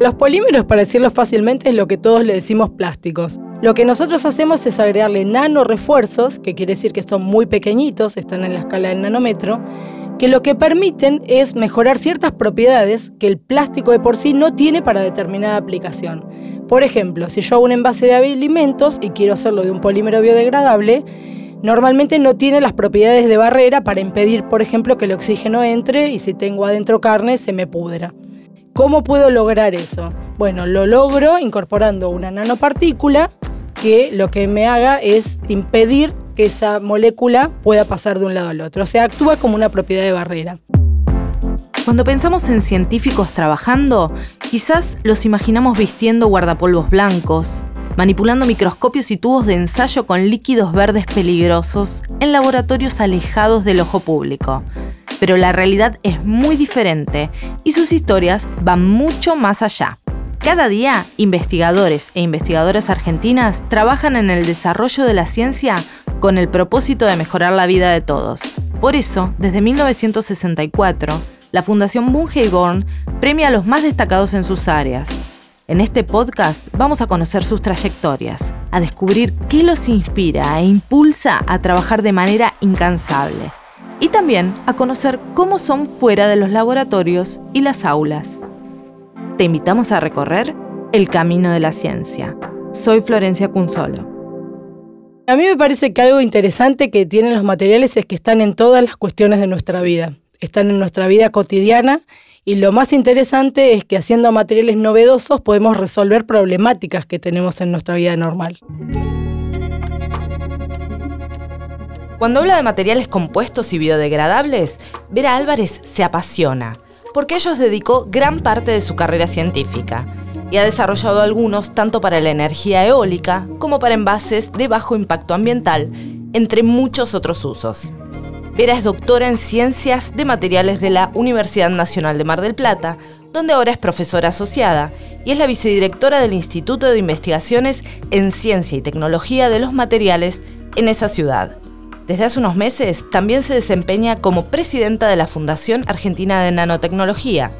Los polímeros, para decirlo fácilmente, es lo que todos le decimos plásticos. Lo que nosotros hacemos es agregarle nano refuerzos, que quiere decir que son muy pequeñitos, están en la escala del nanómetro, que lo que permiten es mejorar ciertas propiedades que el plástico de por sí no tiene para determinada aplicación. Por ejemplo, si yo hago un envase de alimentos y quiero hacerlo de un polímero biodegradable, normalmente no tiene las propiedades de barrera para impedir, por ejemplo, que el oxígeno entre y si tengo adentro carne se me pudra. ¿Cómo puedo lograr eso? Bueno, lo logro incorporando una nanopartícula que lo que me haga es impedir que esa molécula pueda pasar de un lado al otro. O sea, actúa como una propiedad de barrera. Cuando pensamos en científicos trabajando, quizás los imaginamos vistiendo guardapolvos blancos, manipulando microscopios y tubos de ensayo con líquidos verdes peligrosos en laboratorios alejados del ojo público pero la realidad es muy diferente y sus historias van mucho más allá. Cada día, investigadores e investigadoras argentinas trabajan en el desarrollo de la ciencia con el propósito de mejorar la vida de todos. Por eso, desde 1964, la Fundación Born premia a los más destacados en sus áreas. En este podcast vamos a conocer sus trayectorias, a descubrir qué los inspira e impulsa a trabajar de manera incansable y también a conocer cómo son fuera de los laboratorios y las aulas. Te invitamos a recorrer el camino de la ciencia. Soy Florencia Cunzolo. A mí me parece que algo interesante que tienen los materiales es que están en todas las cuestiones de nuestra vida. Están en nuestra vida cotidiana y lo más interesante es que haciendo materiales novedosos podemos resolver problemáticas que tenemos en nuestra vida normal. Cuando habla de materiales compuestos y biodegradables, Vera Álvarez se apasiona, porque ellos dedicó gran parte de su carrera científica y ha desarrollado algunos tanto para la energía eólica como para envases de bajo impacto ambiental, entre muchos otros usos. Vera es doctora en Ciencias de Materiales de la Universidad Nacional de Mar del Plata, donde ahora es profesora asociada y es la vicedirectora del Instituto de Investigaciones en Ciencia y Tecnología de los Materiales en esa ciudad. Desde hace unos meses también se desempeña como presidenta de la Fundación Argentina de Nanotecnología.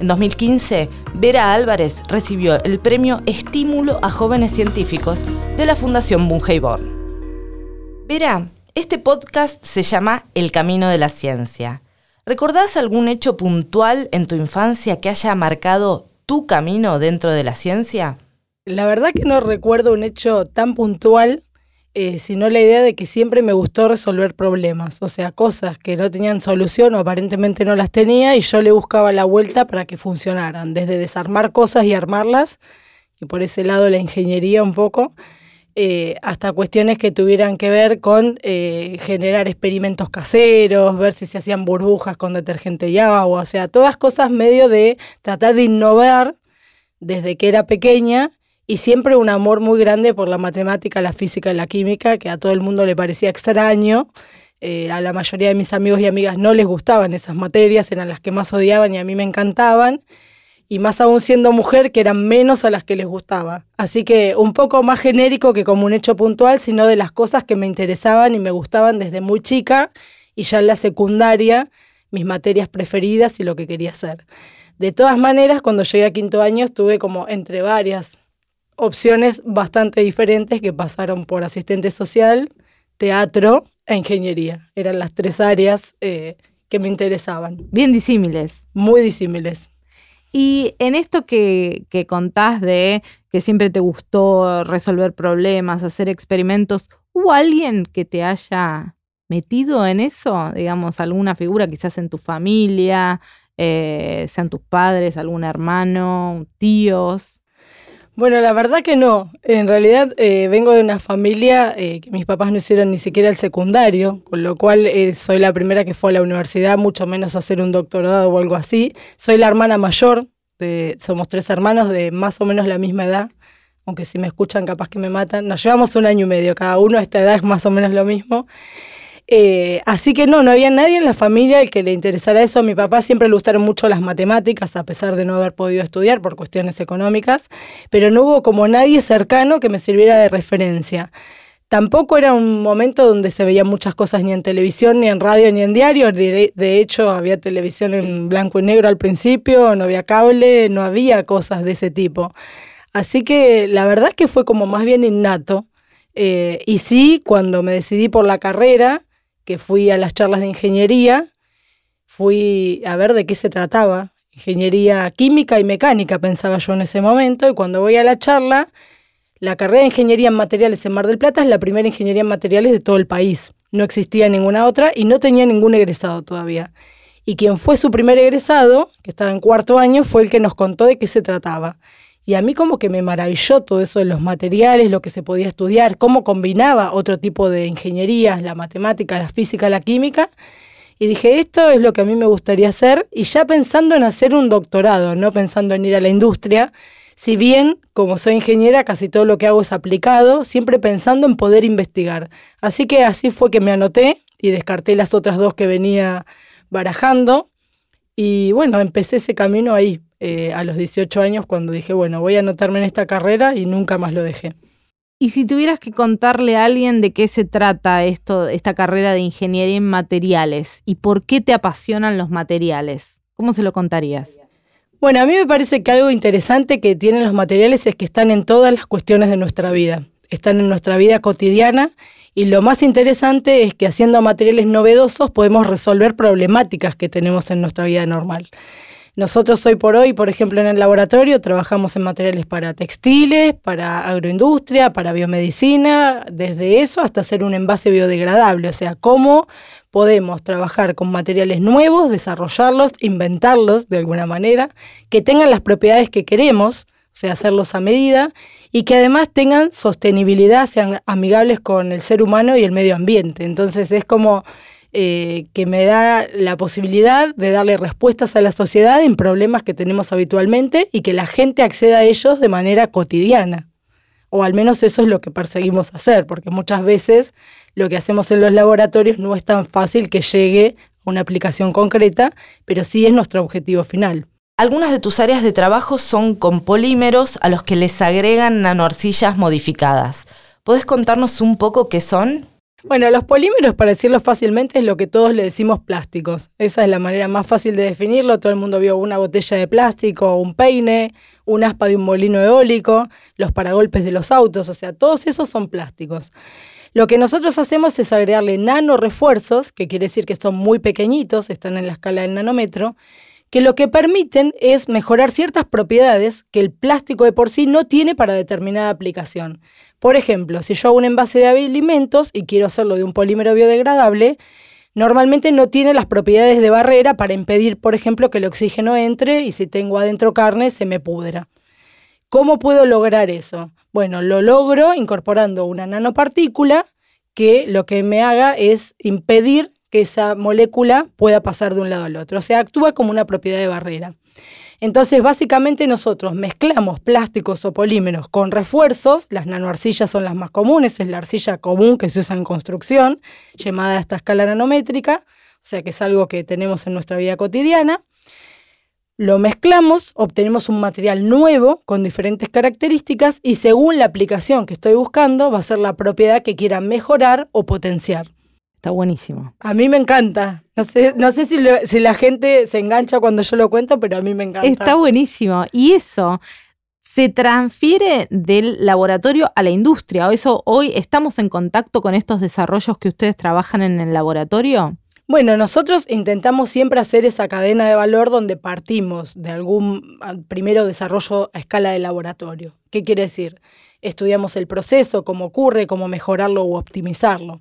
En 2015, Vera Álvarez recibió el premio Estímulo a Jóvenes Científicos de la Fundación Born. Vera, este podcast se llama El Camino de la Ciencia. ¿Recordás algún hecho puntual en tu infancia que haya marcado tu camino dentro de la ciencia? La verdad que no recuerdo un hecho tan puntual, eh, sino la idea de que siempre me gustó resolver problemas, o sea, cosas que no tenían solución o aparentemente no las tenía y yo le buscaba la vuelta para que funcionaran, desde desarmar cosas y armarlas, y por ese lado la ingeniería un poco, eh, hasta cuestiones que tuvieran que ver con eh, generar experimentos caseros, ver si se hacían burbujas con detergente y agua, o sea, todas cosas medio de tratar de innovar desde que era pequeña y siempre un amor muy grande por la matemática, la física y la química, que a todo el mundo le parecía extraño. Eh, a la mayoría de mis amigos y amigas no les gustaban esas materias, eran las que más odiaban y a mí me encantaban. Y más aún siendo mujer, que eran menos a las que les gustaba. Así que un poco más genérico que como un hecho puntual, sino de las cosas que me interesaban y me gustaban desde muy chica y ya en la secundaria, mis materias preferidas y lo que quería hacer. De todas maneras, cuando llegué a quinto año estuve como entre varias opciones bastante diferentes que pasaron por asistente social, teatro e ingeniería. Eran las tres áreas eh, que me interesaban. Bien disímiles. Muy disímiles. Y en esto que, que contás de que siempre te gustó resolver problemas, hacer experimentos, ¿hubo alguien que te haya metido en eso? Digamos, alguna figura quizás en tu familia, eh, sean tus padres, algún hermano, tíos. Bueno, la verdad que no. En realidad eh, vengo de una familia eh, que mis papás no hicieron ni siquiera el secundario, con lo cual eh, soy la primera que fue a la universidad, mucho menos a hacer un doctorado o algo así. Soy la hermana mayor, de, somos tres hermanos de más o menos la misma edad, aunque si me escuchan capaz que me matan. Nos llevamos un año y medio, cada uno a esta edad es más o menos lo mismo. Eh, así que no, no había nadie en la familia al que le interesara eso. A mi papá siempre le gustaron mucho las matemáticas, a pesar de no haber podido estudiar por cuestiones económicas, pero no hubo como nadie cercano que me sirviera de referencia. Tampoco era un momento donde se veían muchas cosas ni en televisión, ni en radio, ni en diario. De, hecho, había televisión en blanco y negro al principio, no había cable, no había cosas de ese tipo. Así que la verdad es que fue como más bien innato. Eh, y sí, cuando me decidí por la carrera, que fui a las charlas de ingeniería, fui a ver de qué se trataba. Ingeniería química y mecánica pensaba yo en ese momento, y cuando voy a la charla la carrera de Ingeniería en Materiales en Mar del Plata es la primera ingeniería en materiales de todo el país. No existía ninguna otra y no tenía ningún egresado todavía. Y quien fue su primer egresado, que estaba en cuarto año, fue el que nos contó de qué se trataba. Y a mí como que me maravilló todo eso de los materiales, lo que se podía estudiar, cómo combinaba otro tipo de ingenierías, la matemática, la física, la química. Y dije, esto es lo que a mí me gustaría hacer. Y ya pensando en hacer un doctorado, no pensando en ir a la industria, si bien, como soy ingeniera, casi todo lo que hago es aplicado, siempre pensando en poder investigar. Así que así fue que me anoté y descarté las otras dos que venía barajando. Y bueno, empecé ese camino ahí, eh, a los 18 años, cuando dije, bueno, voy a anotarme en esta carrera y nunca más lo dejé. Y si tuvieras que contarle a alguien de qué se trata esto, esta carrera de ingeniería en materiales y por qué te apasionan los materiales, ¿cómo se lo contarías? Bueno, a mí me parece que algo interesante que tienen los materiales es que están en todas las cuestiones de nuestra vida, están en nuestra vida cotidiana y lo más interesante es que haciendo materiales novedosos podemos resolver problemáticas que tenemos en nuestra vida normal. Nosotros hoy por hoy, por ejemplo, en el laboratorio trabajamos en materiales para textiles, para agroindustria, para biomedicina, desde eso hasta hacer un envase biodegradable, o sea, cómo podemos trabajar con materiales nuevos, desarrollarlos, inventarlos de alguna manera, que tengan las propiedades que queremos, o sea, hacerlos a medida, y que además tengan sostenibilidad, sean amigables con el ser humano y el medio ambiente. Entonces es como eh, que me da la posibilidad de darle respuestas a la sociedad en problemas que tenemos habitualmente y que la gente acceda a ellos de manera cotidiana. O al menos eso es lo que perseguimos hacer, porque muchas veces lo que hacemos en los laboratorios no es tan fácil que llegue a una aplicación concreta, pero sí es nuestro objetivo final. Algunas de tus áreas de trabajo son con polímeros a los que les agregan nanoarcillas modificadas. ¿Podés contarnos un poco qué son? Bueno, los polímeros, para decirlo fácilmente, es lo que todos le decimos plásticos. Esa es la manera más fácil de definirlo. Todo el mundo vio una botella de plástico, un peine, un aspa de un molino eólico, los paragolpes de los autos, o sea, todos esos son plásticos. Lo que nosotros hacemos es agregarle nano refuerzos, que quiere decir que son muy pequeñitos, están en la escala del nanómetro, que lo que permiten es mejorar ciertas propiedades que el plástico de por sí no tiene para determinada aplicación. Por ejemplo, si yo hago un envase de alimentos y quiero hacerlo de un polímero biodegradable, normalmente no tiene las propiedades de barrera para impedir, por ejemplo, que el oxígeno entre y si tengo adentro carne se me pudra. ¿Cómo puedo lograr eso? Bueno, lo logro incorporando una nanopartícula que lo que me haga es impedir que esa molécula pueda pasar de un lado al otro. O sea, actúa como una propiedad de barrera. Entonces, básicamente nosotros mezclamos plásticos o polímeros con refuerzos, las nanoarcillas son las más comunes, es la arcilla común que se usa en construcción, llamada a esta escala nanométrica, o sea que es algo que tenemos en nuestra vida cotidiana. Lo mezclamos, obtenemos un material nuevo con diferentes características y según la aplicación que estoy buscando va a ser la propiedad que quiera mejorar o potenciar. Está buenísimo. A mí me encanta. No sé, no sé si, si la gente se engancha cuando yo lo cuento, pero a mí me encanta. Está buenísimo. Y eso se transfiere del laboratorio a la industria. ¿O eso hoy estamos en contacto con estos desarrollos que ustedes trabajan en el laboratorio? Bueno, nosotros intentamos siempre hacer esa cadena de valor donde partimos de algún primero desarrollo a escala de laboratorio. ¿Qué quiere decir? estudiamos el proceso, cómo ocurre, cómo mejorarlo o optimizarlo.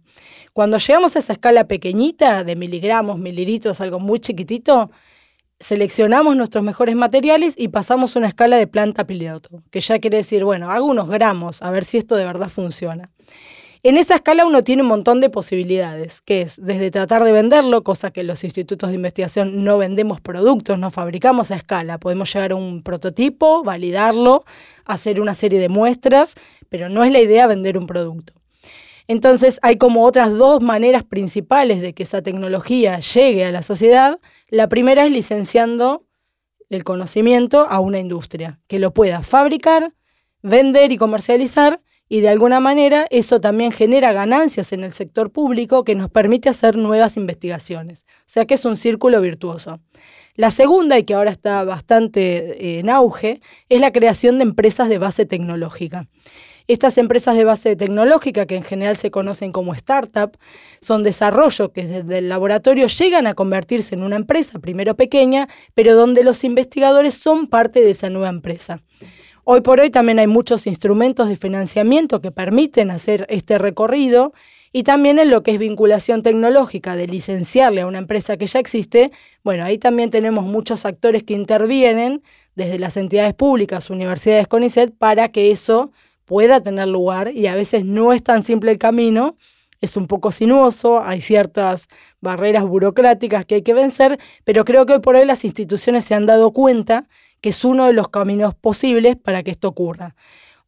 Cuando llegamos a esa escala pequeñita de miligramos, mililitros, algo muy chiquitito, seleccionamos nuestros mejores materiales y pasamos una escala de planta piloto, que ya quiere decir, bueno, hago unos gramos a ver si esto de verdad funciona. En esa escala uno tiene un montón de posibilidades, que es desde tratar de venderlo, cosa que los institutos de investigación no vendemos productos, no fabricamos a escala. Podemos llegar a un prototipo, validarlo, hacer una serie de muestras, pero no es la idea vender un producto. Entonces hay como otras dos maneras principales de que esa tecnología llegue a la sociedad. La primera es licenciando el conocimiento a una industria que lo pueda fabricar, vender y comercializar y de alguna manera eso también genera ganancias en el sector público que nos permite hacer nuevas investigaciones. O sea que es un círculo virtuoso. La segunda, y que ahora está bastante eh, en auge, es la creación de empresas de base tecnológica. Estas empresas de base tecnológica, que en general se conocen como startup, son desarrollos que desde el laboratorio llegan a convertirse en una empresa, primero pequeña, pero donde los investigadores son parte de esa nueva empresa. Hoy por hoy también hay muchos instrumentos de financiamiento que permiten hacer este recorrido y también en lo que es vinculación tecnológica, de licenciarle a una empresa que ya existe, bueno, ahí también tenemos muchos actores que intervienen desde las entidades públicas, universidades, CONICET, para que eso pueda tener lugar y a veces no es tan simple el camino, es un poco sinuoso, hay ciertas barreras burocráticas que hay que vencer, pero creo que hoy por hoy las instituciones se han dado cuenta que es uno de los caminos posibles para que esto ocurra.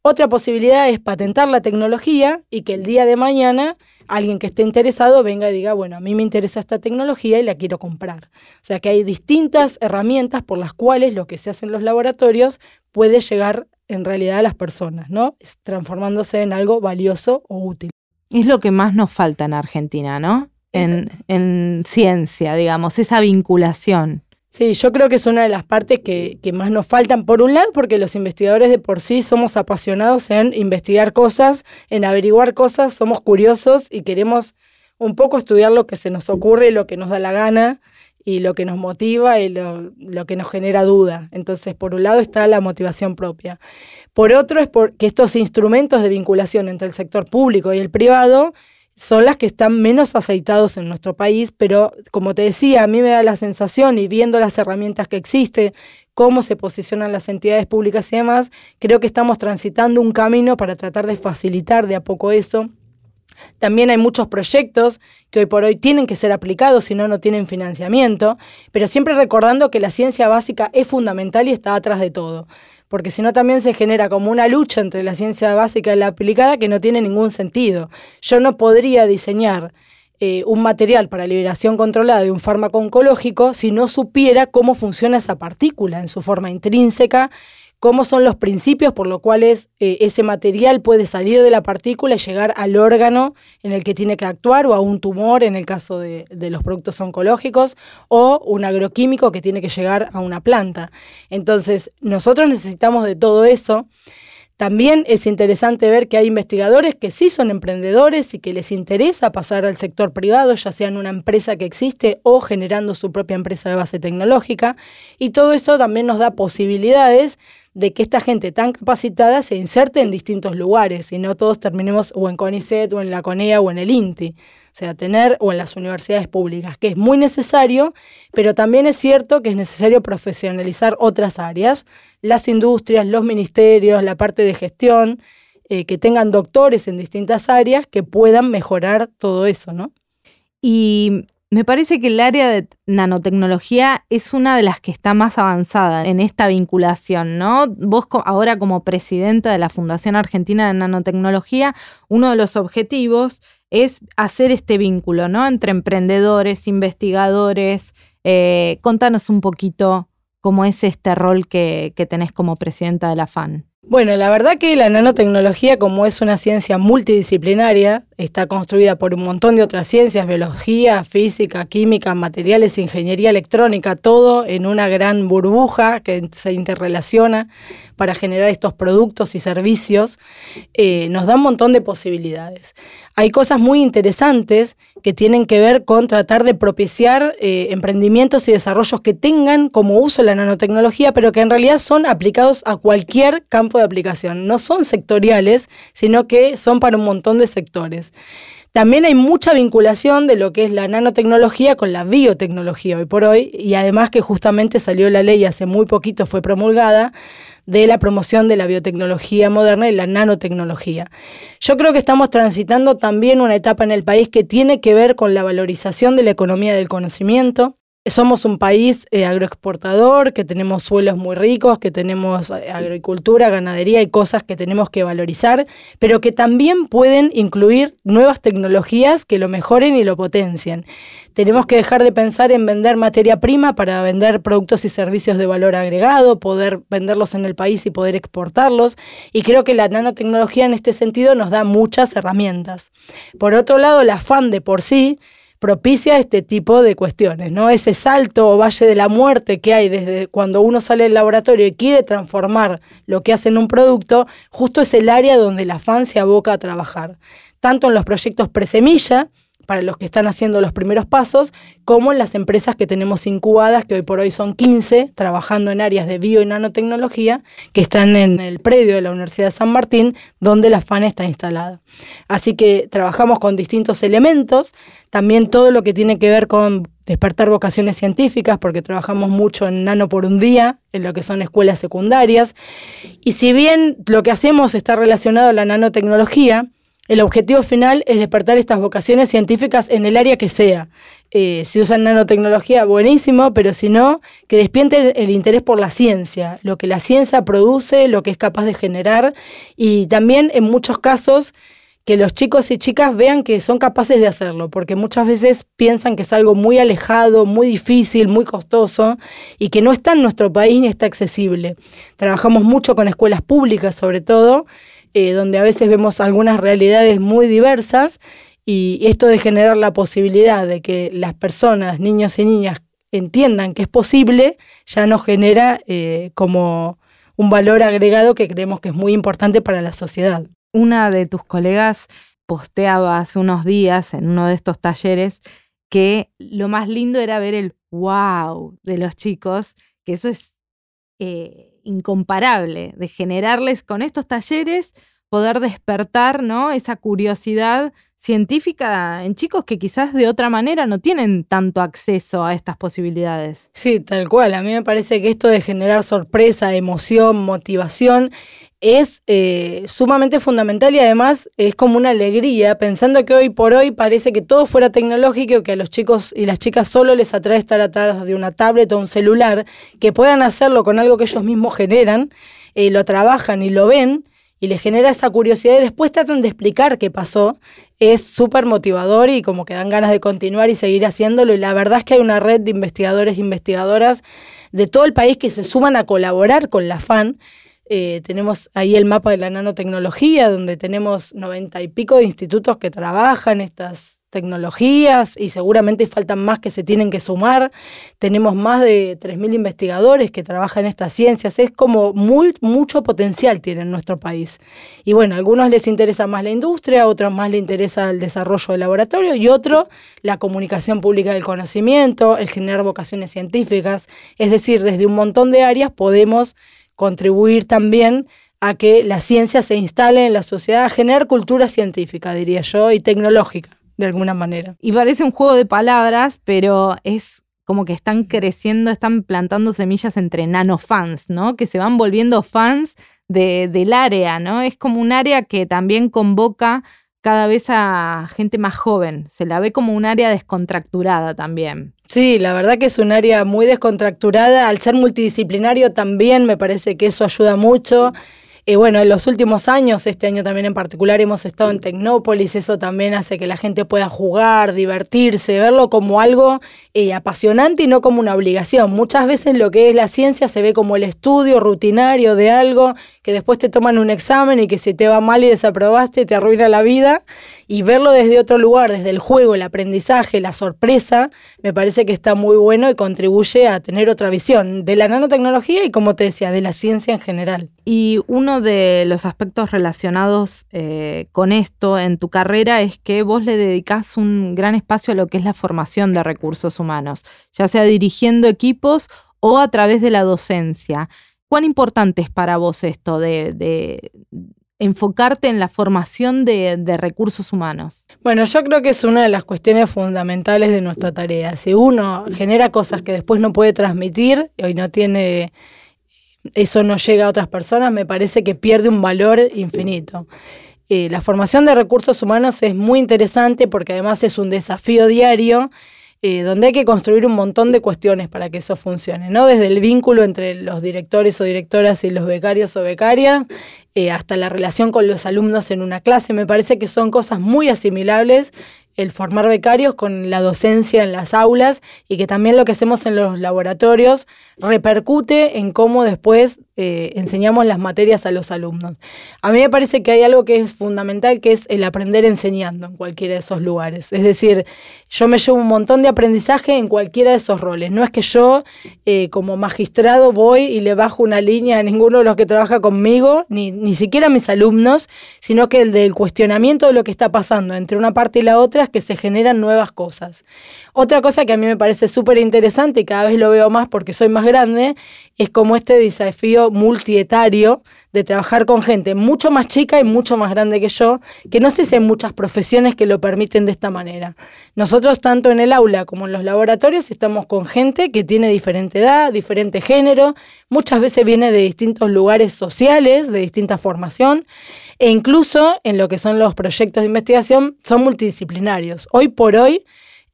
Otra posibilidad es patentar la tecnología y que el día de mañana alguien que esté interesado venga y diga, bueno, a mí me interesa esta tecnología y la quiero comprar. O sea que hay distintas herramientas por las cuales lo que se hace en los laboratorios puede llegar en realidad a las personas, ¿no? transformándose en algo valioso o útil. Es lo que más nos falta en Argentina, ¿no? En, en, ciencia, digamos, esa vinculación. Sí, yo creo que es una de las partes que, más nos faltan. Por un lado, porque los investigadores de por sí somos apasionados en investigar cosas, en averiguar cosas, somos curiosos y queremos un poco estudiar lo que se nos ocurre, lo que nos da la gana y lo que nos motiva y lo, lo que nos genera duda. Entonces, por un lado está la motivación propia. Por otro es porque estos instrumentos de vinculación entre el sector público y el privado son las que están menos aceitados en nuestro país, pero como te decía, a mí me da la sensación, y viendo las herramientas que existen, cómo se posicionan las entidades públicas y demás, creo que estamos transitando un camino para tratar de facilitar de a poco eso. También hay muchos proyectos que hoy por hoy tienen que ser aplicados, si no, no tienen financiamiento, pero siempre recordando que la ciencia básica es fundamental y está atrás de todo porque si no también se genera como una lucha entre la ciencia básica y la aplicada que no tiene ningún sentido. Yo no podría diseñar eh, un material para liberación controlada de un fármaco oncológico si no supiera cómo funciona esa partícula en su forma intrínseca cómo son los principios por los cuales eh, ese material puede salir de la partícula y llegar al órgano en el que tiene que actuar o a un tumor en el caso de, los productos oncológicos o un agroquímico que tiene que llegar a una planta. Entonces, nosotros necesitamos de todo eso. También es interesante ver que hay investigadores que sí son emprendedores y que les interesa pasar al sector privado, ya sea en una empresa que existe o generando su propia empresa de base tecnológica. Y todo esto también nos da posibilidades de que esta gente tan capacitada se inserte en distintos lugares y no todos terminemos o en CONICET o en la CONEA o en el INTI. O sea, tener o en las universidades públicas, que es muy necesario, pero también es cierto que es necesario profesionalizar otras áreas, las industrias, los ministerios, la parte de gestión, eh, que tengan doctores en distintas áreas que puedan mejorar todo eso, ¿no? Y me parece que el área de nanotecnología es una de las que está más avanzada en esta vinculación, ¿no? Vos ahora como presidenta de la Fundación Argentina de Nanotecnología, uno de los objetivos es hacer este vínculo, ¿no? Entre emprendedores, investigadores. Eh, contanos un poquito cómo es este rol que, que tenés como presidenta de la FAN. Bueno, la verdad que la nanotecnología, como es una ciencia multidisciplinaria, está construida por un montón de otras ciencias, biología, física, química, materiales, ingeniería electrónica, todo en una gran burbuja que se interrelaciona para generar estos productos y servicios, eh, nos da un montón de posibilidades. Hay cosas muy interesantes que tienen que ver con tratar de propiciar eh, emprendimientos y desarrollos que tengan como uso la nanotecnología, pero que en realidad son aplicados a cualquier campo de aplicación. No son sectoriales, sino que son para un montón de sectores. También hay mucha vinculación de lo que es la nanotecnología con la biotecnología hoy por hoy, y además que justamente salió la ley hace muy poquito, fue promulgada, de la promoción de la biotecnología moderna y la nanotecnología. Yo creo que estamos transitando también una etapa en el país que tiene que ver con la valorización de la economía del conocimiento. Somos un país eh, agroexportador, que tenemos suelos muy ricos, que tenemos eh, agricultura, ganadería y cosas que tenemos que valorizar, pero que también pueden incluir nuevas tecnologías que lo mejoren y lo potencien. Tenemos que dejar de pensar en vender materia prima para vender productos y servicios de valor agregado, poder venderlos en el país y poder exportarlos. Y creo que la nanotecnología en este sentido nos da muchas herramientas. Por otro lado, el afán de por sí propicia este tipo de cuestiones, ¿no? Ese salto o valle de la muerte que hay desde cuando uno sale del laboratorio y quiere transformar lo que hace en un producto, justo es el área donde la FAN se aboca a trabajar, tanto en los proyectos presemilla, para los que están haciendo los primeros pasos, como en las empresas que tenemos incubadas, que hoy por hoy son 15, trabajando en áreas de bio y nanotecnología, que están en el predio de la Universidad de San Martín, donde la FAN está instalada. Así que trabajamos con distintos elementos, también todo lo que tiene que ver con despertar vocaciones científicas, porque trabajamos mucho en Nano por un día, en lo que son escuelas secundarias, y si bien lo que hacemos está relacionado a la nanotecnología, el objetivo final es despertar estas vocaciones científicas en el área que sea. Eh, si usan nanotecnología, buenísimo, pero si no, que despierten el interés por la ciencia, lo que la ciencia produce, lo que es capaz de generar y también en muchos casos que los chicos y chicas vean que son capaces de hacerlo, porque muchas veces piensan que es algo muy alejado, muy difícil, muy costoso y que no está en nuestro país ni está accesible. Trabajamos mucho con escuelas públicas sobre todo eh, donde a veces vemos algunas realidades muy diversas y esto de generar la posibilidad de que las personas, niños y niñas, entiendan que es posible, ya nos genera eh, como un valor agregado que creemos que es muy importante para la sociedad. Una de tus colegas posteaba hace unos días en uno de estos talleres que lo más lindo era ver el wow de los chicos, que eso es eh, incomparable, de generarles con estos talleres, poder despertar ¿no? esa curiosidad científica en chicos que quizás de otra manera no tienen tanto acceso a estas posibilidades. Sí, tal cual. A mí me parece que esto de generar sorpresa, emoción, motivación es eh, sumamente fundamental y además es como una alegría, pensando que hoy por hoy parece que todo fuera tecnológico, que a los chicos y las chicas solo les atrae estar atrás de una tablet o un celular, que puedan hacerlo con algo que ellos mismos generan, eh, lo trabajan y lo ven y les genera esa curiosidad y después tratan de explicar qué pasó, es súper motivador y como que dan ganas de continuar y seguir haciéndolo. Y la verdad es que hay una red de investigadores e investigadoras de todo el país que se suman a colaborar con la FAN. Eh, tenemos ahí el mapa de la nanotecnología, donde tenemos noventa y pico de institutos que trabajan estas tecnologías y seguramente faltan más que se tienen que sumar. Tenemos más de 3.000 investigadores que trabajan estas ciencias. Es como muy, mucho potencial tiene en nuestro país. Y bueno, a algunos les interesa más la industria, a otros más les interesa el desarrollo del laboratorio y otro la comunicación pública del conocimiento, el generar vocaciones científicas. Es decir, desde un montón de áreas podemos contribuir también a que la ciencia se instale en la sociedad, a generar cultura científica, diría yo, y tecnológica de alguna manera. Y parece un juego de palabras, pero es como que están creciendo, están plantando semillas entre nanofans, ¿no? Que se van volviendo fans de, del área, ¿no? Es como un área que también convoca cada vez a gente más joven. Se la ve como un área descontracturada también. Sí, la verdad que es un área muy descontracturada. Al ser multidisciplinario también me parece que eso ayuda mucho. Y bueno, en los últimos años, este año también en particular, hemos estado en Tecnópolis, eso también hace que la gente pueda jugar, divertirse, verlo como algo eh, apasionante y no como una obligación. Muchas veces lo que es la ciencia se ve como el estudio rutinario de algo que después te toman un examen y que si te va mal y desaprobaste te arruina la vida. Y verlo desde otro lugar, desde el juego, el aprendizaje, la sorpresa, me parece que está muy bueno y contribuye a tener otra visión de la nanotecnología y, como te decía, de la ciencia en general. Y uno de los aspectos relacionados eh, con esto en tu carrera es que vos le dedicás un gran espacio a lo que es la formación de recursos humanos, ya sea dirigiendo equipos o a través de la docencia. ¿Cuán importante es para vos esto de, enfocarte en la formación de, recursos humanos? Bueno, yo creo que es una de las cuestiones fundamentales de nuestra tarea. Si uno genera cosas que después no puede transmitir y no tiene, eso no llega a otras personas, me parece que pierde un valor infinito. Eh, la formación de recursos humanos es muy interesante porque además es un desafío diario eh, donde hay que construir un montón de cuestiones para que eso funcione, ¿no? Desde el vínculo entre los directores o directoras y los becarios o becarias, eh, hasta la relación con los alumnos en una clase. Me parece que son cosas muy asimilables el formar becarios con la docencia en las aulas y que también lo que hacemos en los laboratorios repercute en cómo después eh, enseñamos las materias a los alumnos. A mí me parece que hay algo que es fundamental, que es el aprender enseñando en cualquiera de esos lugares. Es decir, yo me llevo un montón de aprendizaje en cualquiera de esos roles. No es que yo eh, como magistrado voy y le bajo una línea a ninguno de los que trabaja conmigo, ni, ni siquiera a mis alumnos, sino que el del cuestionamiento de lo que está pasando entre una parte y la otra es que se generan nuevas cosas. Otra cosa que a mí me parece súper interesante y cada vez lo veo más porque soy más grande, es como este desafío multietario de trabajar con gente mucho más chica y mucho más grande que yo, que no sé si hay muchas profesiones que lo permiten de esta manera. Nosotros tanto en el aula como en los laboratorios estamos con gente que tiene diferente edad, diferente género, muchas veces viene de distintos lugares sociales, de distinta formación, e incluso en lo que son los proyectos de investigación son multidisciplinarios. Hoy por hoy,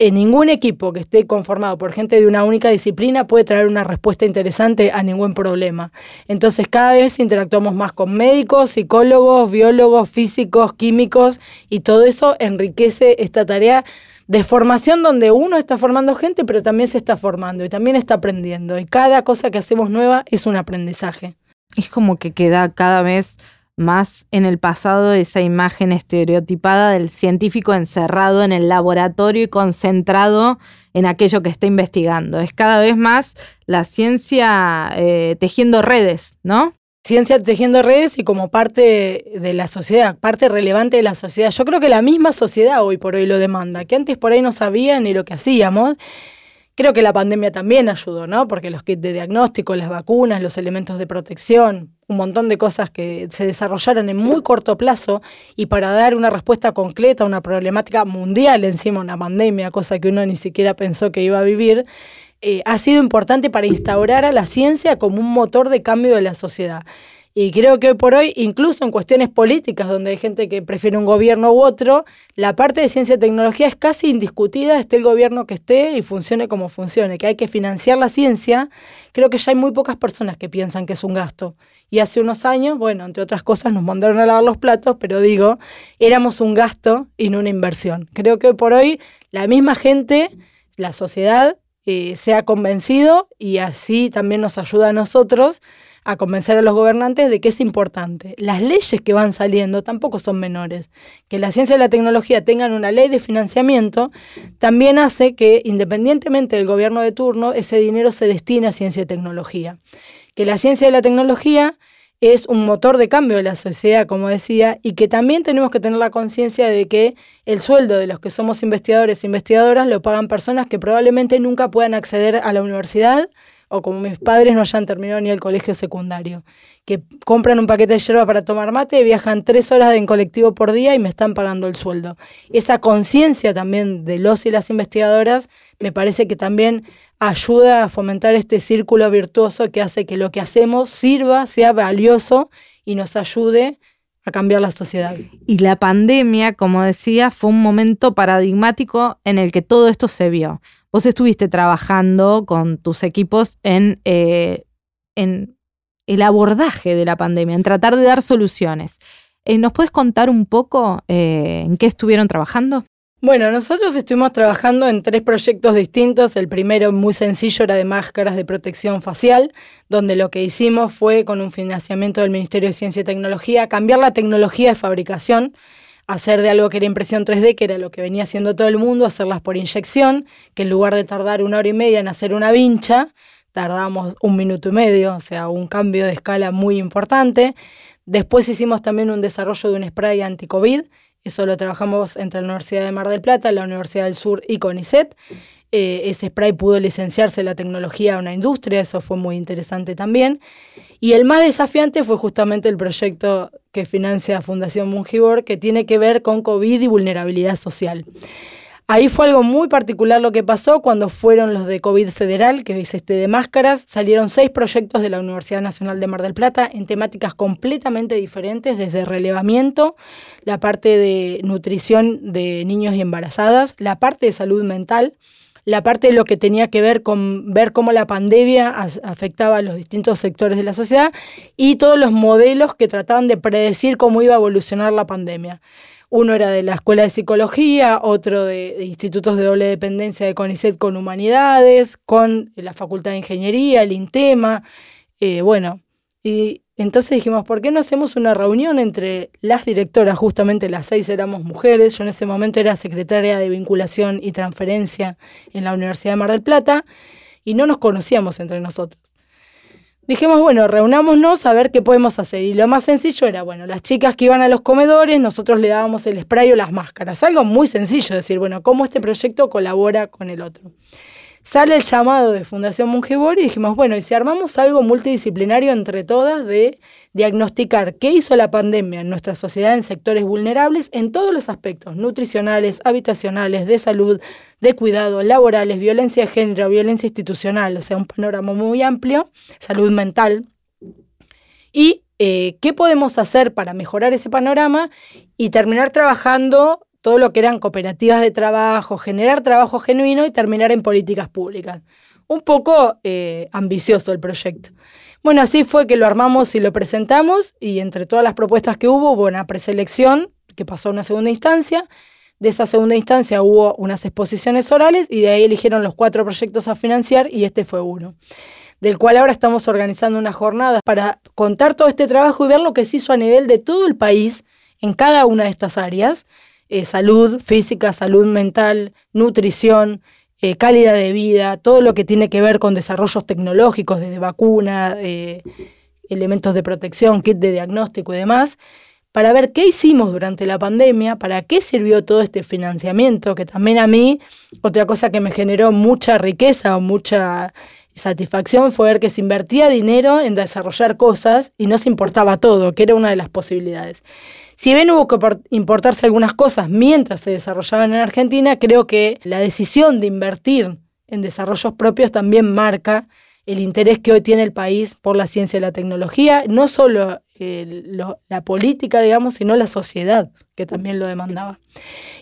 en ningún equipo que esté conformado por gente de una única disciplina puede traer una respuesta interesante a ningún problema. Entonces cada vez interactuamos más con médicos, psicólogos, biólogos, físicos, químicos y todo eso enriquece esta tarea de formación donde uno está formando gente, pero también se está formando y también está aprendiendo. Y cada cosa que hacemos nueva es un aprendizaje. Es como que queda cada vez más en el pasado esa imagen estereotipada del científico encerrado en el laboratorio y concentrado en aquello que está investigando. Es cada vez más la ciencia eh, tejiendo redes, ¿no? Ciencia tejiendo redes y como parte de la sociedad, parte relevante de la sociedad. Yo creo que la misma sociedad hoy por hoy lo demanda, que antes por ahí no sabían ni lo que hacíamos. Creo que la pandemia también ayudó, ¿no? Porque los kits de diagnóstico, las vacunas, los elementos de protección, un montón de cosas que se desarrollaron en muy corto plazo y para dar una respuesta concreta a una problemática mundial, encima una pandemia, cosa que uno ni siquiera pensó que iba a vivir, eh, ha sido importante para instaurar a la ciencia como un motor de cambio de la sociedad. Y creo que hoy por hoy, incluso en cuestiones políticas, donde hay gente que prefiere un gobierno u otro, la parte de ciencia y tecnología es casi indiscutida, esté el gobierno que esté y funcione como funcione, que hay que financiar la ciencia. Creo que ya hay muy pocas personas que piensan que es un gasto. Y hace unos años, bueno, entre otras cosas, nos mandaron a lavar los platos, pero digo, éramos un gasto y no una inversión. Creo que por hoy la misma gente, la sociedad, eh, se ha convencido y así también nos ayuda a nosotros a convencer a los gobernantes de que es importante. Las leyes que van saliendo tampoco son menores. Que la ciencia y la tecnología tengan una ley de financiamiento también hace que, independientemente del gobierno de turno, ese dinero se destine a ciencia y tecnología. Que la ciencia y la tecnología es un motor de cambio de la sociedad, como decía, y que también tenemos que tener la conciencia de que el sueldo de los que somos investigadores e investigadoras lo pagan personas que probablemente nunca puedan acceder a la universidad o como mis padres no hayan terminado ni el colegio secundario, que compran un paquete de yerba para tomar mate, viajan tres horas en colectivo por día y me están pagando el sueldo. Esa conciencia también de los y las investigadoras me parece que también ayuda a fomentar este círculo virtuoso que hace que lo que hacemos sirva, sea valioso y nos ayude a cambiar la sociedad. Y la pandemia, como decía, fue un momento paradigmático en el que todo esto se vio. Vos estuviste trabajando con tus equipos en, eh, el abordaje de la pandemia, en tratar de dar soluciones. Eh, ¿Nos puedes contar un poco eh, en qué estuvieron trabajando? Bueno, nosotros estuvimos trabajando en tres proyectos distintos. El primero, muy sencillo, era de máscaras de protección facial, donde lo que hicimos fue, con un financiamiento del Ministerio de Ciencia y Tecnología, cambiar la tecnología de fabricación hacer de algo que era impresión 3D, que era lo que venía haciendo todo el mundo, hacerlas por inyección, que en lugar de tardar una hora y media en hacer una vincha, tardamos un minuto y medio, o sea, un cambio de escala muy importante. Después hicimos también un desarrollo de un spray anti-COVID, eso lo trabajamos entre la Universidad de Mar del Plata, la Universidad del Sur y CONICET. Eh, ese spray pudo licenciarse la tecnología a una industria, eso fue muy interesante también. Y el más desafiante fue justamente el proyecto que financia Fundación Mungibor, que tiene que ver con COVID y vulnerabilidad social. Ahí fue algo muy particular lo que pasó cuando fueron los de COVID federal, que es este de máscaras. Salieron seis proyectos de la Universidad Nacional de Mar del Plata en temáticas completamente diferentes, desde relevamiento, la parte de nutrición de niños y embarazadas, la parte de salud mental, la parte de lo que tenía que ver con ver cómo la pandemia afectaba a los distintos sectores de la sociedad y todos los modelos que trataban de predecir cómo iba a evolucionar la pandemia. Uno era de la Escuela de Psicología, otro de, institutos de doble dependencia de CONICET con Humanidades, con la Facultad de Ingeniería, el INTEMA. Eh, bueno, y entonces dijimos, ¿por qué no hacemos una reunión entre las directoras? Justamente las seis éramos mujeres. Yo en ese momento era secretaria de vinculación y transferencia en la Universidad de Mar del Plata y no nos conocíamos entre nosotros. Dijimos, bueno, reunámonos a ver qué podemos hacer. Y lo más sencillo era, bueno, las chicas que iban a los comedores, nosotros le dábamos el spray o las máscaras. Algo muy sencillo, decir, bueno, cómo este proyecto colabora con el otro sale el llamado de Fundación Monjibor y dijimos, bueno, y si armamos algo multidisciplinario entre todas de diagnosticar qué hizo la pandemia en nuestra sociedad en sectores vulnerables en todos los aspectos, nutricionales, habitacionales, de salud, de cuidado, laborales, violencia de género, violencia institucional, o sea, un panorama muy amplio, salud mental. Y eh, qué podemos hacer para mejorar ese panorama y terminar trabajando todo lo que eran cooperativas de trabajo, generar trabajo genuino y terminar en políticas públicas. Un poco eh, ambicioso el proyecto. Bueno, así fue que lo armamos y lo presentamos y entre todas las propuestas que hubo hubo una preselección que pasó a una segunda instancia. De esa segunda instancia hubo unas exposiciones orales y de ahí eligieron los cuatro proyectos a financiar y este fue uno del cual ahora estamos organizando una jornada para contar todo este trabajo y ver lo que se hizo a nivel de todo el país en cada una de estas áreas eh, salud física, salud mental, nutrición, eh, calidad de vida, todo lo que tiene que ver con desarrollos tecnológicos, desde vacuna, eh, elementos de protección, kit de diagnóstico y demás, para ver qué hicimos durante la pandemia, para qué sirvió todo este financiamiento, que también a mí, otra cosa que me generó mucha riqueza o mucha satisfacción fue ver que se invertía dinero en desarrollar cosas y no se importaba todo, que era una de las posibilidades. Si bien hubo que importarse algunas cosas mientras se desarrollaban en Argentina, creo que la decisión de invertir en desarrollos propios también marca el interés que hoy tiene el país por la ciencia y la tecnología, no solo la política, digamos, sino la sociedad, que también lo demandaba.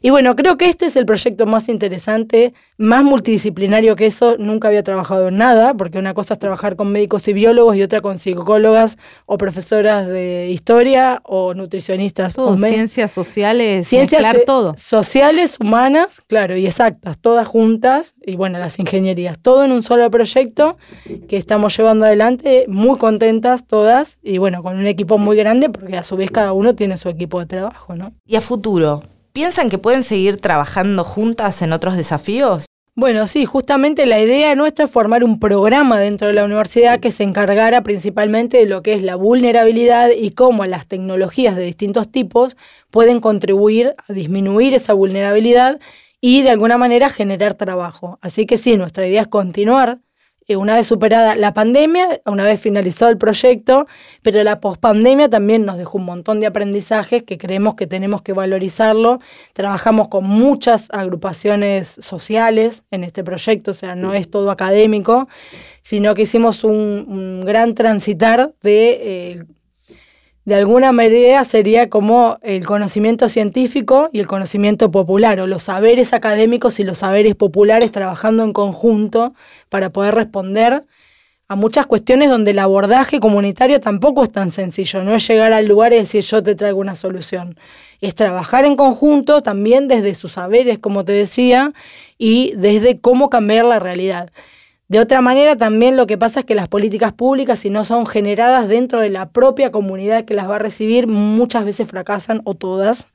Y bueno, creo que este es el proyecto más interesante, más multidisciplinario que eso. Nunca había trabajado en nada, porque una cosa es trabajar con médicos y biólogos y otra con psicólogas o profesoras de historia o nutricionistas. o ciencias sociales, ciencias todo. Sociales, humanas, claro, y exactas, todas juntas. Y bueno, las ingenierías, todo en un solo proyecto que estamos llevando adelante, muy contentas todas y bueno, con un equipo muy grande porque a su vez cada uno tiene su equipo de trabajo, ¿no? ¿Y a futuro? ¿Piensan que pueden seguir trabajando juntas en otros desafíos? Bueno, sí, justamente la idea nuestra es formar un programa dentro de la universidad que se encargara principalmente de lo que es la vulnerabilidad y cómo las tecnologías de distintos tipos pueden contribuir a disminuir esa vulnerabilidad y de alguna manera generar trabajo. Así que sí, nuestra idea es continuar eh, una vez superada la pandemia, una vez finalizado el proyecto, pero la pospandemia también nos dejó un montón de aprendizajes que creemos que tenemos que valorizarlo. Trabajamos con muchas agrupaciones sociales en este proyecto, o sea, no es todo académico, sino que hicimos un, gran transitar de eh, de alguna manera sería como el conocimiento científico y el conocimiento popular, o los saberes académicos y los saberes populares trabajando en conjunto para poder responder a muchas cuestiones donde el abordaje comunitario tampoco es tan sencillo, no es llegar al lugar y decir yo te traigo una solución, es trabajar en conjunto también desde sus saberes, como te decía, y desde cómo cambiar la realidad. De otra manera, también lo que pasa es que las políticas públicas, si no son generadas dentro de la propia comunidad que las va a recibir, muchas veces fracasan o todas.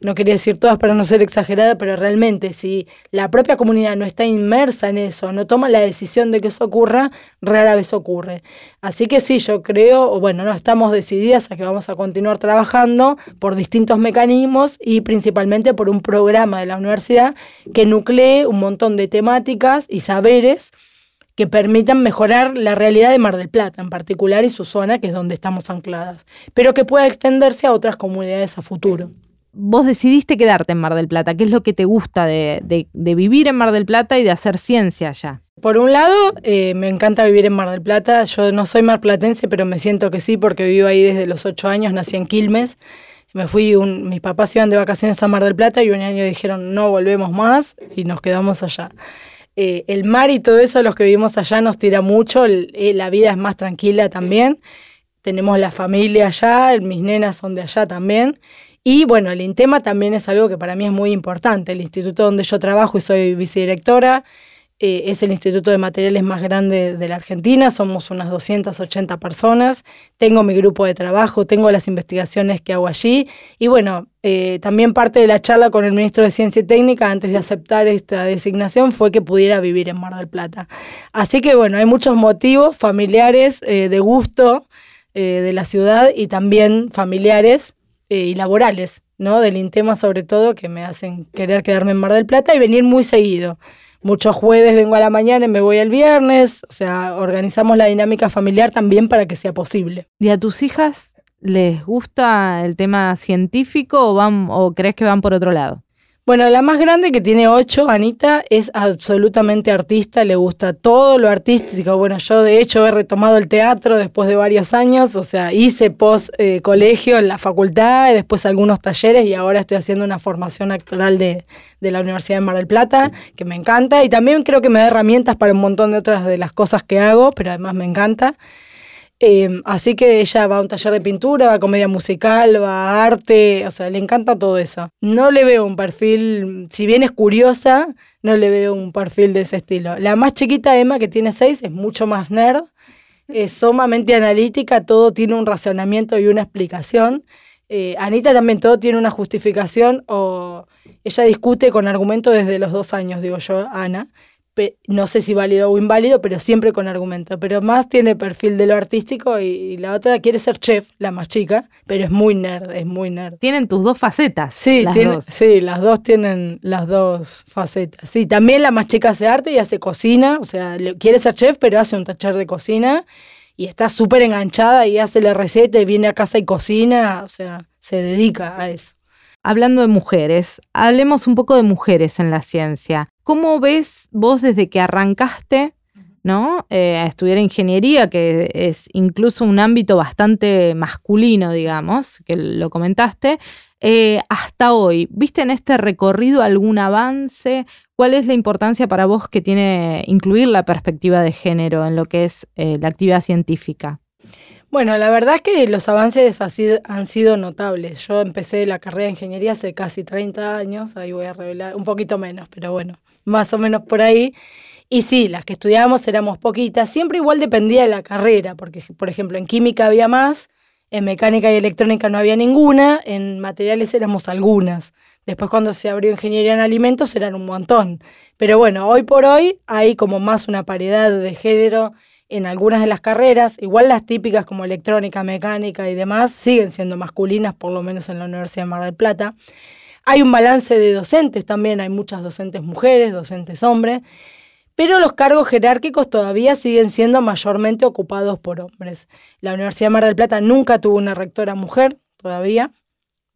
No quería decir todas para no ser exagerada, pero realmente si la propia comunidad no está inmersa en eso, no toma la decisión de que eso ocurra, rara vez ocurre. Así que sí, yo creo, o bueno, no estamos decididas a que vamos a continuar trabajando por distintos mecanismos y principalmente por un programa de la universidad que nuclee un montón de temáticas y saberes que permitan mejorar la realidad de Mar del Plata en particular y su zona, que es donde estamos ancladas, pero que pueda extenderse a otras comunidades a futuro. Vos decidiste quedarte en Mar del Plata. ¿Qué es lo que te gusta de, vivir en Mar del Plata y de hacer ciencia allá? Por un lado, eh, me encanta vivir en Mar del Plata. Yo no soy marplatense, pero me siento que sí, porque vivo ahí desde los ocho años, nací en Quilmes. Me fui, un, mis papás iban de vacaciones a Mar del Plata y un año dijeron no volvemos más y nos quedamos allá. Eh, el mar y todo eso, los que vivimos allá, nos tira mucho, eh, la vida es más tranquila también. Tenemos la familia allá, mis nenas son de allá también. Y bueno, el INTEMA también es algo que para mí es muy importante. El instituto donde yo trabajo y soy vicedirectora eh, es el instituto de materiales más grande de la Argentina, somos unas 280 personas, tengo mi grupo de trabajo, tengo las investigaciones que hago allí y bueno, eh, también parte de la charla con el ministro de Ciencia y Técnica antes de aceptar esta designación fue que pudiera vivir en Mar del Plata. Así que bueno, hay muchos motivos familiares eh, de gusto de la ciudad y también familiares y laborales, ¿no? Del INTEMA sobre todo, que me hacen querer quedarme en Mar del Plata y venir muy seguido muchos jueves vengo a la mañana y me voy el viernes. O sea, organizamos la dinámica familiar también para que sea posible. ¿Y a tus hijas les gusta el tema científico o, van, o crees que van por otro lado? Bueno, la más grande que tiene ocho, Anita, es absolutamente artista, le gusta todo lo artístico. Bueno, yo de hecho he retomado el teatro después de varios años, o sea, hice post eh, colegio en la facultad, y después algunos talleres y ahora estoy haciendo una formación actoral de, de la Universidad de Mar del Plata, que me encanta y también creo que me da herramientas para un montón de otras de las cosas que hago, pero además me encanta. Em, así que ella va a un taller de pintura, va a comedia musical, va a arte, o sea, le encanta todo eso. No le veo un perfil, si bien es curiosa, no le veo un perfil de ese estilo. La más chiquita, Emma, que tiene seis, es mucho más nerd, es sumamente analítica, todo tiene un razonamiento y una explicación. Eh, Anita también todo tiene una justificación o ella discute con argumento desde los dos años, digo yo, Ana no sé si válido o inválido, pero siempre con argumento. Pero más tiene perfil de lo artístico y, la otra quiere ser chef, la más chica, pero es muy nerd, es muy nerd. Tienen tus dos facetas. Sí, las dos. sí, las dos tienen las dos facetas. Sí, también la más chica hace arte y hace cocina, o sea, quiere ser chef, pero hace un taller de cocina y está súper enganchada y hace la receta y viene a casa y cocina, o sea, se dedica a eso. Hablando de mujeres, hablemos un poco de mujeres en la ciencia. ¿Cómo ves vos desde que arrancaste ¿no? Eh, a estudiar ingeniería, que es incluso un ámbito bastante masculino, digamos, que lo comentaste, eh, hasta hoy, ¿viste en este recorrido algún avance? ¿Cuál es la importancia para vos que tiene incluir la perspectiva de género en lo que es eh, la actividad científica? Bueno, la verdad es que los avances han sido notables. Yo empecé la carrera de ingeniería hace casi 30 años, ahí voy a revelar un poquito menos, pero bueno, más o menos por ahí. Y sí, las que estudiábamos éramos poquitas, siempre igual dependía de la carrera, porque por ejemplo en química había más, en mecánica y electrónica no había ninguna, en materiales éramos algunas. Después cuando se abrió ingeniería en alimentos eran un montón. Pero bueno, hoy por hoy hay como más una paridad de género en algunas de las carreras, igual las típicas como electrónica, mecánica y demás, siguen siendo masculinas, por lo menos en la Universidad de Mar del Plata. Hay un balance de docentes también, hay muchas docentes mujeres, docentes hombres, pero los cargos jerárquicos todavía siguen siendo mayormente ocupados por hombres. La Universidad de Mar del Plata nunca tuvo una rectora mujer, todavía.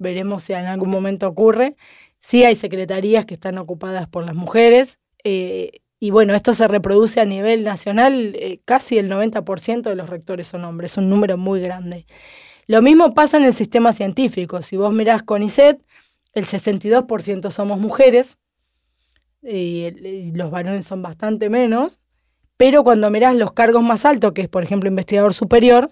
Veremos si en algún momento ocurre. Sí hay secretarías que están ocupadas por las mujeres. Eh, y bueno, esto se reproduce a nivel nacional, eh, casi el 90% de los rectores son hombres, es un número muy grande. Lo mismo pasa en el sistema científico. Si vos mirás CONICET, el 62% somos mujeres y, los varones son bastante menos, pero cuando mirás los cargos más altos, que es por ejemplo investigador superior,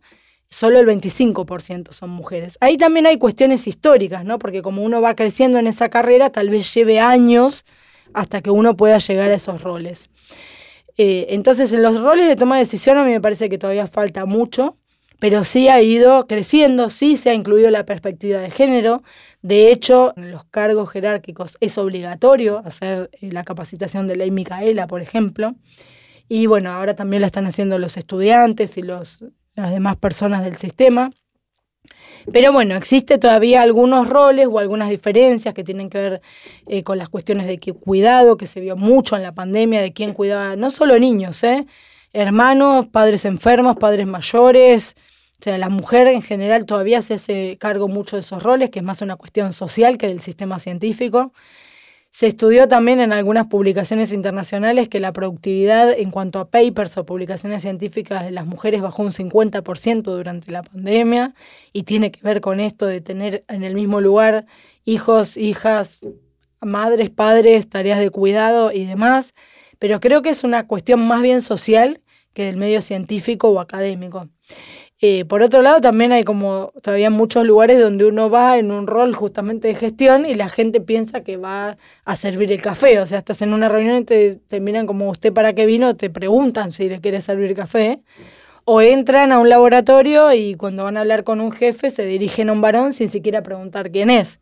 solo el 25% son mujeres. Ahí también hay cuestiones históricas, ¿no? Porque como uno va creciendo en esa carrera, tal vez lleve años hasta que uno pueda llegar a esos roles. Eh, entonces, en los roles de toma de decisión a mí me parece que todavía falta mucho, pero sí ha ido creciendo, sí se ha incluido la perspectiva de género. De hecho, en los cargos jerárquicos es obligatorio hacer eh, la capacitación de ley Micaela, por ejemplo. Y bueno, ahora también la están haciendo los estudiantes y los, las demás personas del sistema. Pero bueno, existe todavía algunos roles o algunas diferencias que tienen que ver eh, con las cuestiones de cuidado, que se vio mucho en la pandemia, de quién cuidaba, no solo niños, ¿eh? hermanos, padres enfermos, padres mayores. O sea, la mujer en general todavía se hace cargo mucho de esos roles, que es más una cuestión social que del sistema científico. Se estudió también en algunas publicaciones internacionales que la productividad en cuanto a papers o publicaciones científicas de las mujeres bajó un 50% durante la pandemia y tiene que ver con esto de tener en el mismo lugar hijos, hijas, madres, padres, tareas de cuidado y demás. Pero creo que es una cuestión más bien social que del medio científico o académico. Eh, por otro lado, también hay como todavía muchos lugares donde uno va en un rol justamente de gestión y la gente piensa que va a servir el café. O sea, estás en una reunión y te, miran como usted para qué vino, te preguntan si le quiere servir café. O entran a un laboratorio y cuando van a hablar con un jefe se dirigen a un varón sin siquiera preguntar quién es.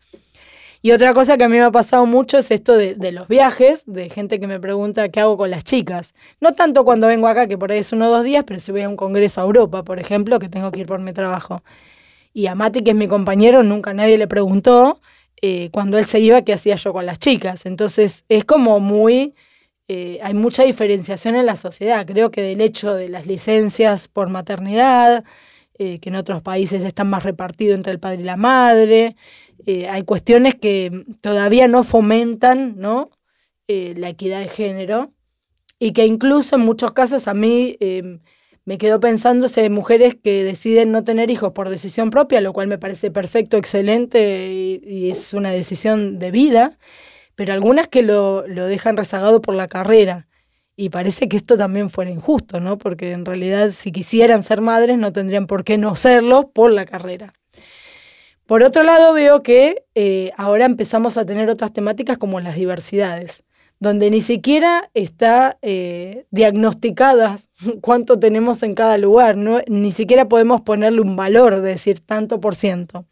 Y otra cosa que a mí me ha pasado mucho es esto de, los viajes, de gente que me pregunta qué hago con las chicas. No tanto cuando vengo acá, que por ahí es uno o dos días, pero si voy a un congreso a Europa, por ejemplo, que tengo que ir por mi trabajo. Y a Mati, que es mi compañero, nunca nadie le preguntó eh, cuando él se iba qué hacía yo con las chicas. Entonces es como muy... Eh, hay mucha diferenciación en la sociedad. Creo que del hecho de las licencias por maternidad, eh, que en otros países están más repartidos entre el padre y la madre, eh, hay cuestiones que todavía no fomentan ¿no? Eh, la equidad de género y que incluso en muchos casos a mí eh, me quedo pensando si hay mujeres que deciden no tener hijos por decisión propia, lo cual me parece perfecto, excelente y, y es una decisión de vida, pero algunas que lo, lo dejan rezagado por la carrera. Y parece que esto también fuera injusto, ¿no? Porque en realidad si quisieran ser madres no tendrían por qué no serlo por la carrera. Por otro lado, veo que eh, ahora empezamos a tener otras temáticas como las diversidades, donde ni siquiera está eh, diagnosticadas cuánto tenemos en cada lugar, ¿no? ni siquiera podemos ponerle un valor de decir tanto por ciento.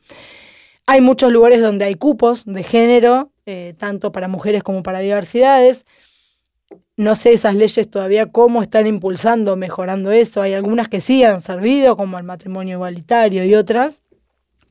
Hay muchos lugares donde hay cupos de género, eh, tanto para mujeres como para diversidades. No sé esas leyes todavía cómo están impulsando, mejorando eso. Hay algunas que sí han servido, como el matrimonio igualitario y otras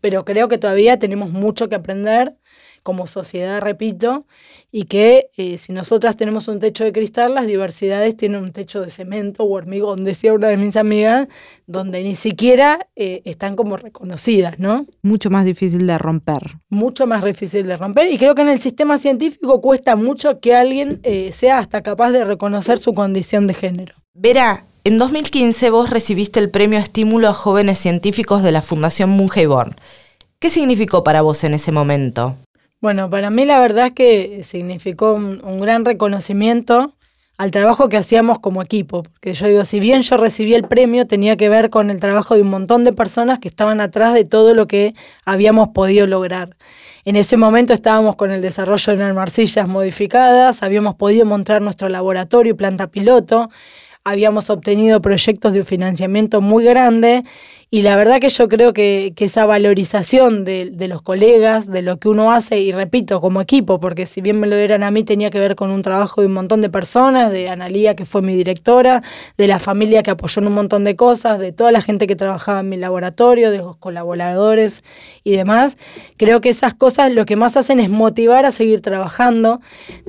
pero creo que todavía tenemos mucho que aprender como sociedad, repito, y que eh, si nosotras tenemos un techo de cristal, las diversidades tienen un techo de cemento o hormigón, decía una de mis amigas, donde ni siquiera eh, están como reconocidas, ¿no? Mucho más difícil de romper. Mucho más difícil de romper, y creo que en el sistema científico cuesta mucho que alguien eh, sea hasta capaz de reconocer su condición de género. Verá, en 2015 vos recibiste el premio Estímulo a Jóvenes Científicos de la Fundación Born. ¿Qué significó para vos en ese momento? Bueno, para mí la verdad es que significó un, gran reconocimiento al trabajo que hacíamos como equipo, porque yo digo, si bien yo recibí el premio, tenía que ver con el trabajo de un montón de personas que estaban atrás de todo lo que habíamos podido lograr. En ese momento estábamos con el desarrollo de narmarcillas modificadas, habíamos podido montar nuestro laboratorio y planta piloto, habíamos obtenido proyectos de financiamiento muy grande y la verdad que yo creo que, que esa valorización de, de, los colegas, de lo que uno hace, y repito, como equipo, porque si bien me lo dieran a mí, tenía que ver con un trabajo de un montón de personas, de Analía, que fue mi directora, de la familia que apoyó en un montón de cosas, de toda la gente que trabajaba en mi laboratorio, de los colaboradores y demás. Creo que esas cosas lo que más hacen es motivar a seguir trabajando.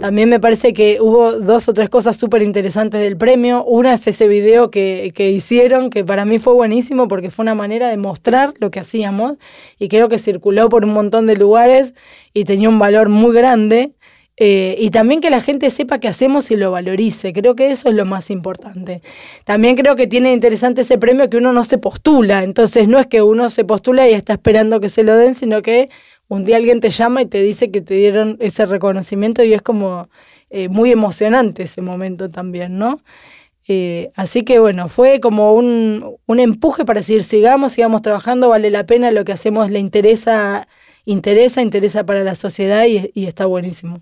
También me parece que hubo dos o tres cosas súper interesantes del premio. Una es ese video que, que hicieron, que para mí fue buenísimo porque fue una manera de mostrar lo que hacíamos y creo que circuló por un montón de lugares y tenía un valor muy grande. Eh, y también que la gente sepa qué hacemos y lo valorice. Creo que eso es lo más importante. También creo que tiene interesante ese premio que uno no se postula. Entonces no es que uno se postula y está esperando que se lo den, sino que un día alguien te llama y te dice que te dieron ese reconocimiento y es como eh, muy emocionante ese momento también, ¿no? Eh, así que bueno, fue como un, un, empuje para decir, sigamos, sigamos trabajando, vale la pena, lo que hacemos le interesa, interesa, interesa para la sociedad y, y está buenísimo.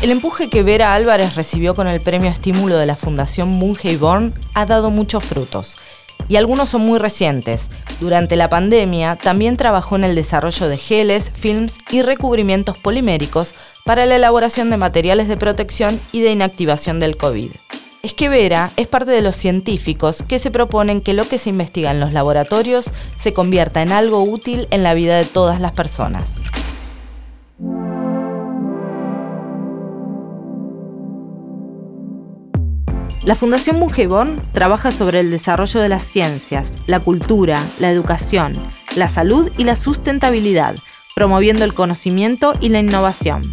El empuje que Vera Álvarez recibió con el premio estímulo de la Fundación Born ha dado muchos frutos. Y algunos son muy recientes. Durante la pandemia también trabajó en el desarrollo de geles, films y recubrimientos poliméricos para la elaboración de materiales de protección y de inactivación del COVID. Es que Vera es parte de los científicos que se proponen que lo que se investiga en los laboratorios se convierta en algo útil en la vida de todas las personas. La Fundación Bungebón trabaja sobre el desarrollo de las ciencias, la cultura, la educación, la salud y la sustentabilidad, promoviendo el conocimiento y la innovación.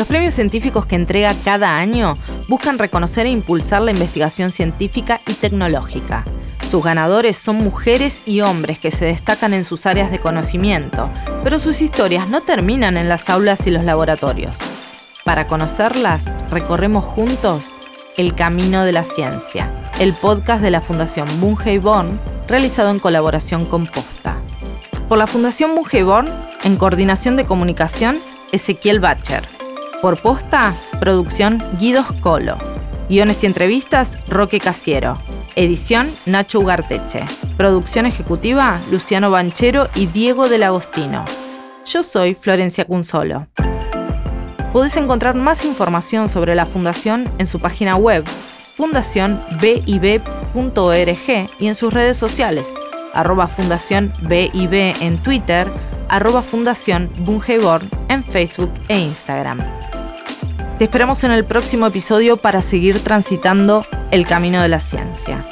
Los premios científicos que entrega cada año buscan reconocer e impulsar la investigación científica y tecnológica. Sus ganadores son mujeres y hombres que se destacan en sus áreas de conocimiento, pero sus historias no terminan en las aulas y los laboratorios. Para conocerlas, recorremos juntos el camino de la ciencia. el podcast de la Fundación Born, realizado en colaboración con Posta. Por la Fundación Born, en coordinación de comunicación, Ezequiel Bacher. Por Posta, producción Guidos Colo. Guiones y entrevistas, Roque Casiero. Edición, Nacho Ugarteche. Producción ejecutiva, Luciano Banchero y Diego del Agostino. Yo soy Florencia Cunzolo. Podés encontrar más información sobre la Fundación en su página web fundacionbib.org y en sus redes sociales, arroba Fundación BIB en Twitter, arroba Fundación en Facebook e Instagram. Te esperamos en el próximo episodio para seguir transitando el camino de la ciencia.